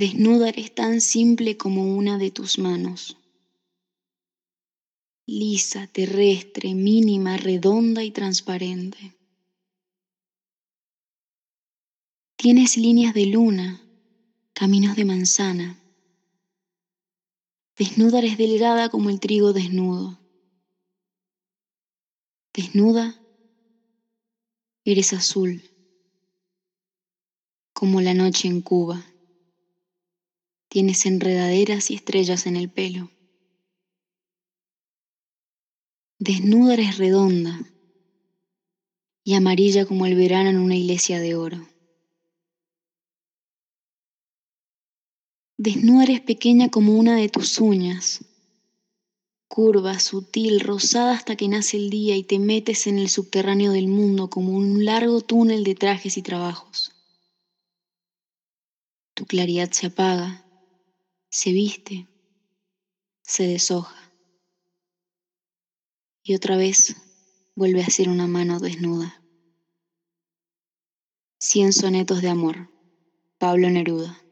Desnuda eres tan simple como una de tus manos. Lisa, terrestre, mínima, redonda y transparente. Tienes líneas de luna, caminos de manzana. Desnuda eres delgada como el trigo desnudo. Desnuda eres azul, como la noche en Cuba. Tienes enredaderas y estrellas en el pelo. Desnuda eres redonda y amarilla como el verano en una iglesia de oro. Desnuda eres pequeña como una de tus uñas, curva, sutil, rosada hasta que nace el día y te metes en el subterráneo del mundo como un largo túnel de trajes y trabajos. Tu claridad se apaga se viste, se deshoja y otra vez vuelve a ser una mano desnuda. Cien sonetos de amor, Pablo Neruda.